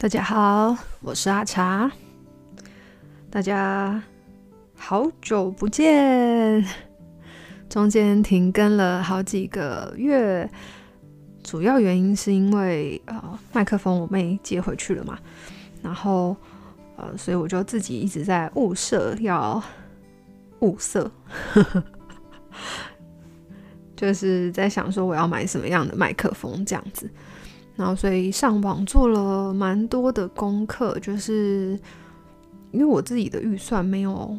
大家好，我是阿茶。大家好久不见，中间停更了好几个月，主要原因是因为呃麦克风我妹接回去了嘛，然后呃所以我就自己一直在物色，要物色，就是在想说我要买什么样的麦克风这样子。然后，所以上网做了蛮多的功课，就是因为我自己的预算没有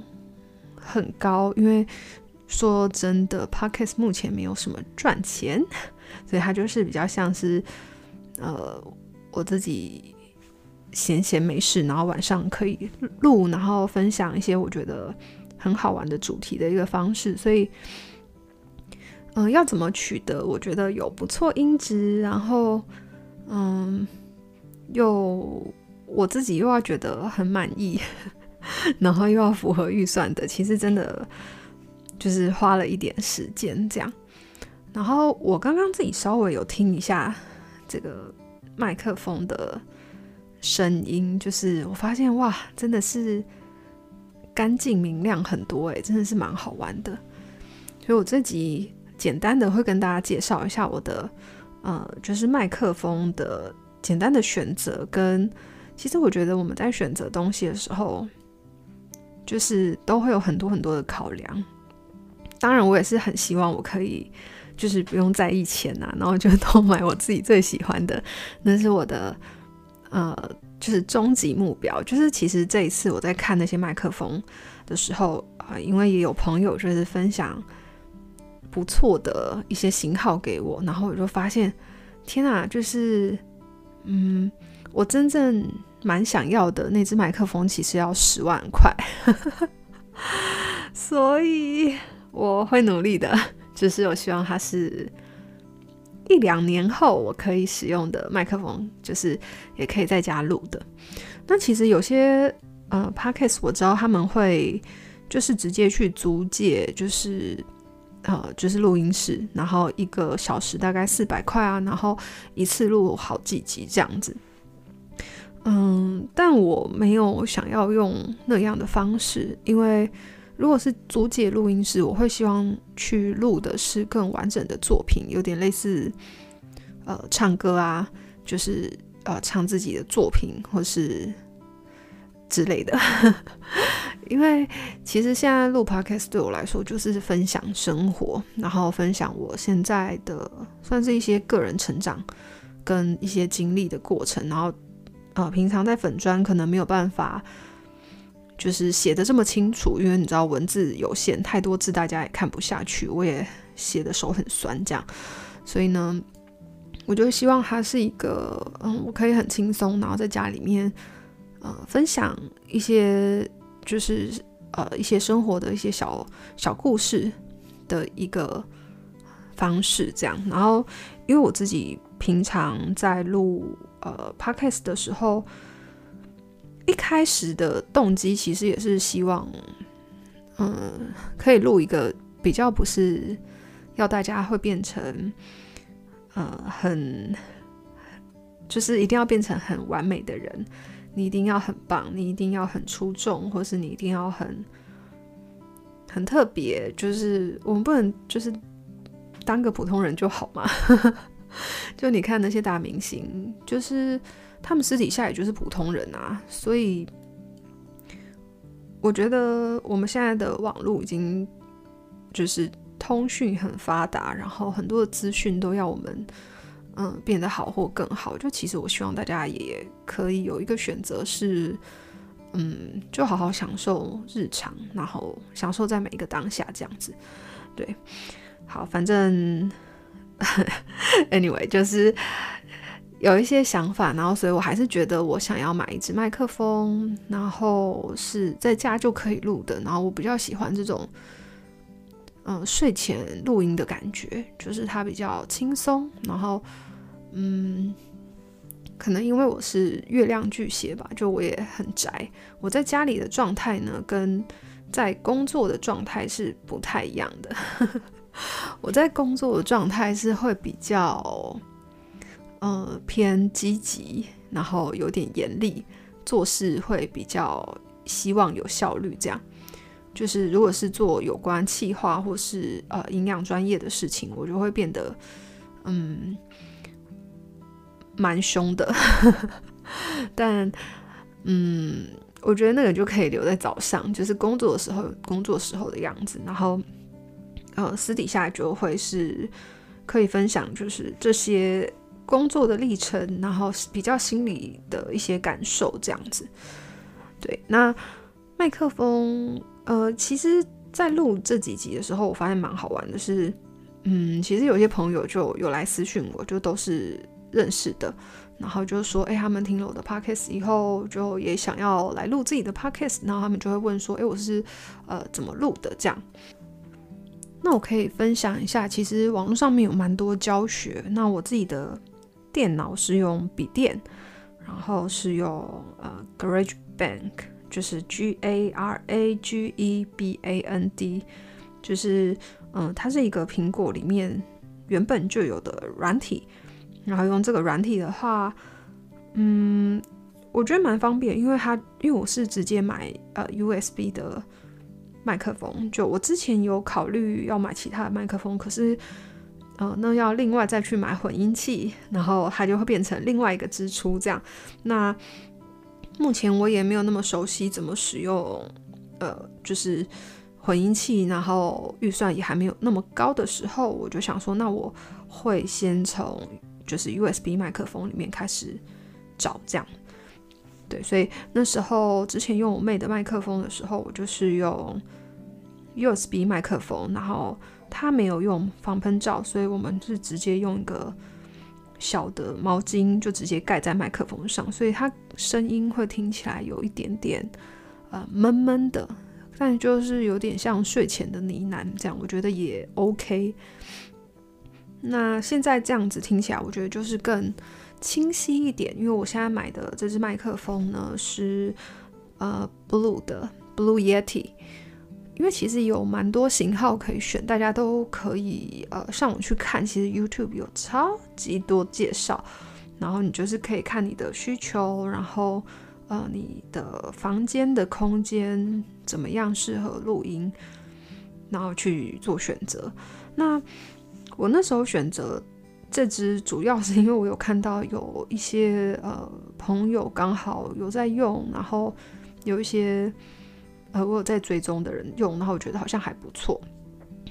很高，因为说真的，Podcast 目前没有什么赚钱，所以它就是比较像是呃我自己闲闲没事，然后晚上可以录，然后分享一些我觉得很好玩的主题的一个方式，所以嗯、要怎么取得我觉得有不错音质，然后。嗯，又我自己又要觉得很满意，然后又要符合预算的，其实真的就是花了一点时间这样。然后我刚刚自己稍微有听一下这个麦克风的声音，就是我发现哇，真的是干净明亮很多诶，真的是蛮好玩的。所以我这集简单的会跟大家介绍一下我的。呃，就是麦克风的简单的选择，跟其实我觉得我们在选择东西的时候，就是都会有很多很多的考量。当然，我也是很希望我可以就是不用在意钱呐，然后就都买我自己最喜欢的，那是我的呃，就是终极目标。就是其实这一次我在看那些麦克风的时候啊，呃，因为也有朋友就是分享。不错的一些型号给我，然后我就发现，天啊，就是，嗯，我真正蛮想要的那只麦克风其实要十万块，所以我会努力的，就是我希望它是一两年后我可以使用的麦克风，就是也可以在家录的。那其实有些呃 p o c k e t 我知道他们会就是直接去租借，就是。呃，就是录音室，然后一个小时大概四百块啊，然后一次录好几集这样子。嗯，但我没有想要用那样的方式，因为如果是租借录音室，我会希望去录的是更完整的作品，有点类似呃唱歌啊，就是呃唱自己的作品或是之类的。因为其实现在录 podcast 对我来说就是分享生活，然后分享我现在的算是一些个人成长跟一些经历的过程，然后呃，平常在粉砖可能没有办法就是写得这么清楚，因为你知道文字有限，太多字大家也看不下去，我也写的手很酸这样，所以呢，我就希望它是一个嗯，我可以很轻松，然后在家里面呃分享一些。就是呃一些生活的一些小小故事的一个方式，这样。然后因为我自己平常在录呃 podcast 的时候，一开始的动机其实也是希望，嗯、可以录一个比较不是要大家会变成呃很，就是一定要变成很完美的人。你一定要很棒，你一定要很出众，或是你一定要很很特别。就是我们不能就是当个普通人就好嘛？就你看那些大明星，就是他们私底下也就是普通人啊。所以我觉得我们现在的网络已经就是通讯很发达，然后很多的资讯都要我们。嗯，变得好或更好，就其实我希望大家也可以有一个选择是，嗯，就好好享受日常，然后享受在每一个当下这样子。对，好，反正 anyway 就是有一些想法，然后所以我还是觉得我想要买一支麦克风，然后是在家就可以录的，然后我比较喜欢这种。嗯，睡前录音的感觉就是它比较轻松，然后，嗯，可能因为我是月亮巨蟹吧，就我也很宅。我在家里的状态呢，跟在工作的状态是不太一样的。我在工作的状态是会比较，呃偏积极，然后有点严厉，做事会比较希望有效率。这样就是如果是做有关气化或是呃营养专业的事情，我就会变得嗯蛮凶的。但嗯，我觉得那个就可以留在早上，就是工作的时候工作时候的样子，然后呃私底下就会是可以分享，就是这些工作的历程，然后比较心里的一些感受这样子。对，那麦克风，呃，其实，在录这几集的时候，我发现蛮好玩的是，嗯，其实有些朋友就有来私讯我，就都是认识的。然后就说，哎，他们听了我的 podcast 以后，就也想要来录自己的 podcast。然后他们就会问说，哎，我是呃怎么录的？这样。那我可以分享一下，其实网络上面有蛮多教学。那我自己的电脑是用笔电，然后是用呃 GarageBand，就是 G A R A G E B A N D，就是嗯、它是一个苹果里面原本就有的软体。然后用这个软体的话，嗯，我觉得蛮方便，因为它因为我是直接买呃 USB 的麦克风，就我之前有考虑要买其他的麦克风，可是呃那要另外再去买混音器，然后它就会变成另外一个支出这样。那目前我也没有那么熟悉怎么使用呃就是混音器，然后预算也还没有那么高的时候，我就想说，那我会先从。就是 USB 麦克风里面开始找这样，对，所以那时候之前用我妹的麦克风的时候，我就是用 USB 麦克风，然后它没有用防喷罩，所以我们是直接用一个小的毛巾就直接盖在麦克风上，所以它声音会听起来有一点点呃闷闷的，但就是有点像睡前的呢喃这样，我觉得也 OK。那现在这样子听起来，我觉得就是更清晰一点。因为我现在买的这支麦克风呢是呃 Blue 的 Blue Yeti，因为其实有蛮多型号可以选，大家都可以呃上网去看。其实 YouTube 有超级多介绍，然后你就是可以看你的需求，然后呃你的房间的空间怎么样适合录音，然后去做选择。那我那时候选择这支，主要是因为我有看到有一些呃朋友刚好有在用，然后有一些呃我有在追踪的人用，然后我觉得好像还不错，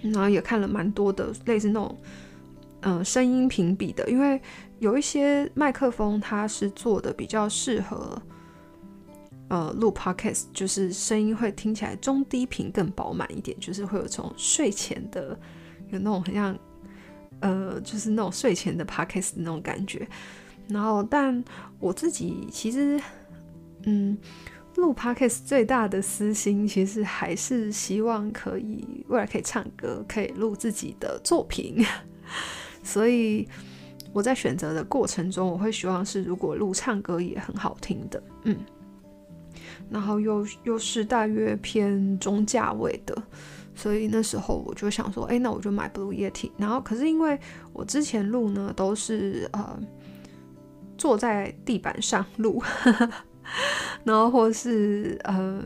然后也看了蛮多的类似那种呃声音评比的，因为有一些麦克风它是做的比较适合呃录 podcast，就是声音会听起来中低频更饱满一点，就是会有这种睡前的有那种很像。呃，就是那种睡前的 podcast 那种感觉，然后，但我自己其实，嗯，录 podcast 最大的私心，其实还是希望可以未来可以唱歌，可以录自己的作品。所以我在选择的过程中，我会希望是如果录唱歌也很好听的，嗯，然后又又是大约偏中价位的。所以那时候我就想说，哎，那我就买 Blue Yeti。然后可是因为我之前录呢都是呃坐在地板上录，然后或是呃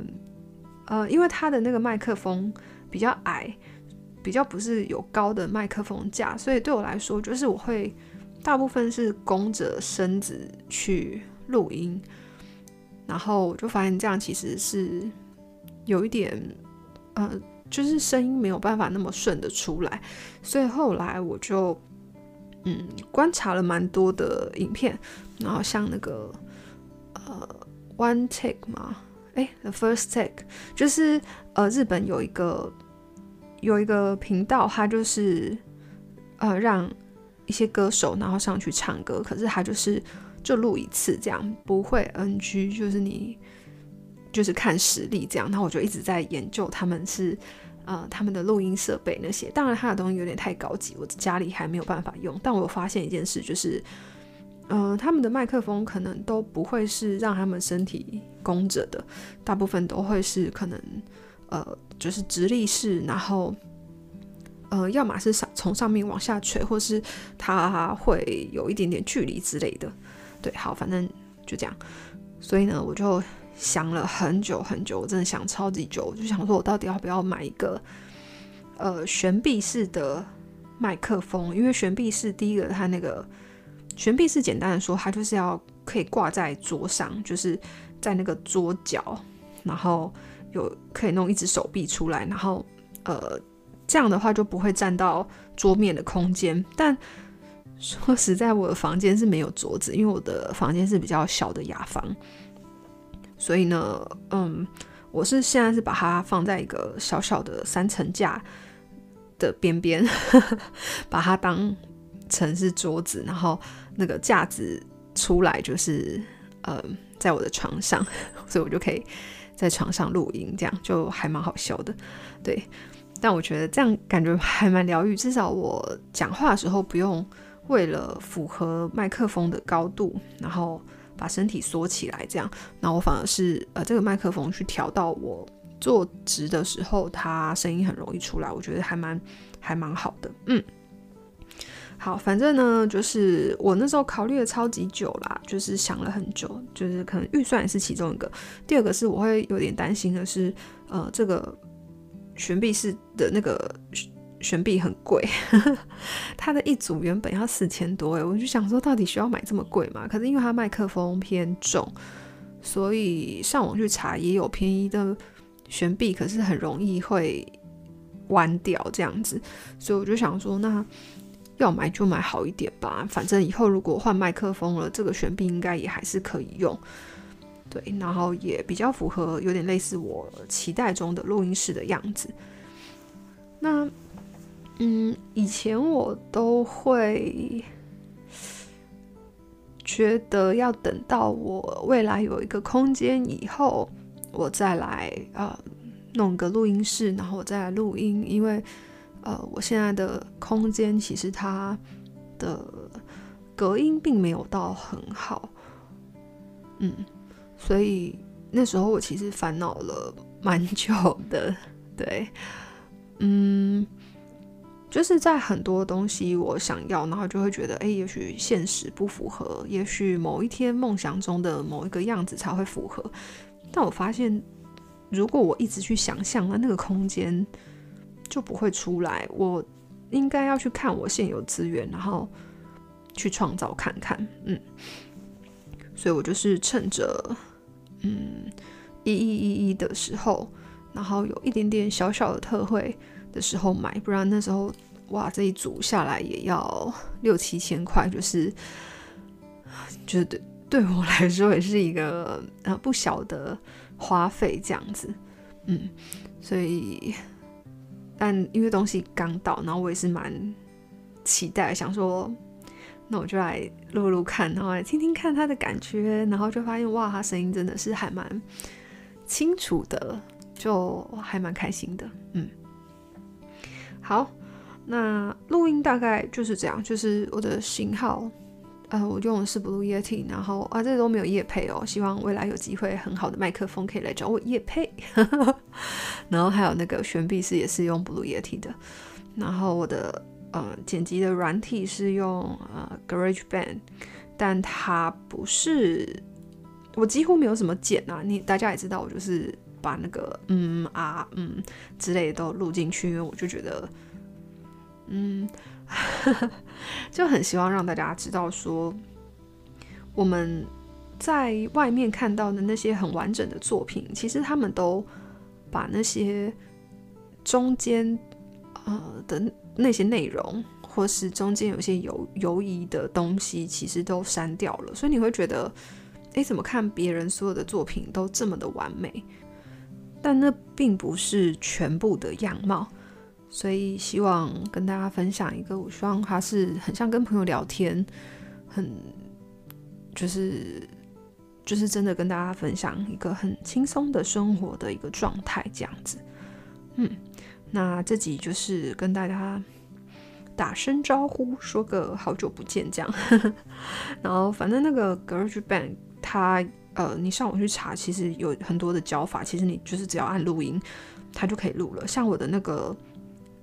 呃，因为它的那个麦克风比较矮，比较不是有高的麦克风架，所以对我来说就是我会大部分是弓着身子去录音，然后我就发现这样其实是有一点呃。就是声音没有办法那么顺的出来，所以后来我就嗯观察了蛮多的影片，然后像那个呃 One Take 嘛，诶，The First Take，就是呃日本有一个有一个频道，它就是呃让一些歌手然后上去唱歌，可是他就是就录一次这样，不会 NG，就是你。就是看实力这样，然后我就一直在研究他们是，呃，他们的录音设备那些。当然，他的东西有点太高级，我家里还没有办法用。但我发现一件事，就是，呃，他们的麦克风可能都不会是让他们身体弓着的，大部分都会是可能，呃，就是直立式，然后，呃，要么是上从上面往下垂，或是它会有一点点距离之类的。对，好，反正就这样。所以呢，我就想了很久很久，我真的想超级久，我就想说我到底要不要买一个呃悬臂式的麦克风？因为悬臂式第一个它那个悬臂式简单的说，它就是要可以挂在桌上，就是在那个桌角，然后有可以弄一只手臂出来，然后呃。这样的话就不会占到桌面的空间。但说实在，我的房间是没有桌子，因为我的房间是比较小的雅房。所以呢，嗯，我是现在是把它放在一个小小的三层架的边边，把它当成是桌子，然后那个架子出来就是呃，在我的床上，所以我就可以在床上录音，这样就还蛮好笑的，对。但我觉得这样感觉还蛮疗愈，至少我讲话的时候不用为了符合麦克风的高度，然后把身体缩起来这样，那我反而是呃这个麦克风去调到我坐直的时候，它声音很容易出来，我觉得还蛮还蛮好的。嗯，好，反正呢就是我那时候考虑了超级久啦，就是想了很久，就是可能预算也是其中一个，第二个是我会有点担心的是，呃这个。悬臂式的那个悬臂很贵，它的一组原本要四千多诶，我就想说到底需要买这么贵吗？可是因为它麦克风偏重，所以上网去查也有便宜的悬臂，可是很容易会弯掉这样子，所以我就想说，那要买就买好一点吧，反正以后如果换麦克风了，这个悬臂应该也还是可以用。对，然后也比较符合，有点类似我期待中的录音室的样子。那，嗯，以前我都会觉得要等到我未来有一个空间以后，我再来呃弄个录音室，然后我再来录音，因为呃我现在的空间其实它的隔音并没有到很好，嗯。所以那时候我其实烦恼了蛮久的，对，嗯，就是在很多东西我想要，然后就会觉得，哎，也许现实不符合，也许某一天梦想中的某一个样子才会符合。但我发现，如果我一直去想象，那那个空间就不会出来。我应该要去看我现有资源，然后去创造看看，嗯。所以我就是趁着。嗯，一一一一的时候，然后有一点点小小的特惠的时候买，不然那时候哇，这一组下来也要六七千块，就是，就是对对我来说也是一个呃不小的花费这样子，嗯，所以，但因为东西刚到，然后我也是蛮期待，想说。那我就来录录看，然后来听听看他的感觉，然后就发现哇，他声音真的是还蛮清楚的，就还蛮开心的。嗯，好，那录音大概就是这样，就是我的型号，呃，我用的是 Blue Yeti，然后啊，这都没有夜配哦，希望未来有机会很好的麦克风可以来找我夜配。然后还有那个悬臂式也是用 Blue Yeti 的，然后我的。呃，剪辑的软体是用呃 GarageBand，但它不是，我几乎没有什么剪啊。你大家也知道，我就是把那个嗯啊嗯之类的都录进去，因为我就觉得，嗯，就很希望让大家知道说，我们在外面看到的那些很完整的作品，其实他们都把那些中间呃的。那些内容，或是中间有些犹犹疑的东西，其实都删掉了，所以你会觉得，诶，怎么看别人所有的作品都这么的完美？但那并不是全部的样貌，所以希望跟大家分享一个，我希望他是很像跟朋友聊天，很就是就是真的跟大家分享一个很轻松的生活的一个状态，这样子，嗯。那这集就是跟大家打声招呼，说个好久不见这样。然后反正那个 GarageBand，它呃，你上网去查，其实有很多的教法。其实你就是只要按录音，它就可以录了。像我的那个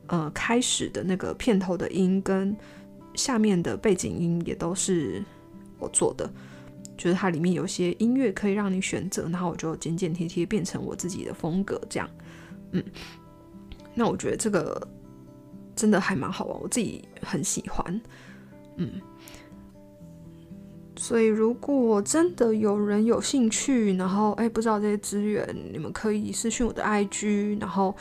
呃开始的那个片头的音跟下面的背景音也都是我做的，就是它里面有些音乐可以让你选择，然后我就剪剪贴贴变成我自己的风格这样，嗯，那我觉得这个真的还蛮好玩，我自己很喜欢，嗯。所以，如果真的有人有兴趣，然后哎，不知道这些资源，你们可以私讯我的 IG，然后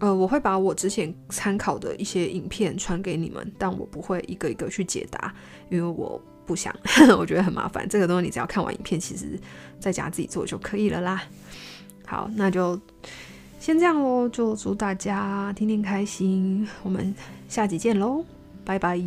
呃，我会把我之前参考的一些影片传给你们，但我不会一个一个去解答，因为我不想，我觉得很麻烦。这个东西你只要看完影片，其实在家自己做就可以了啦。好，那就先这样喽，就祝大家天天开心，我们下集见喽，拜拜。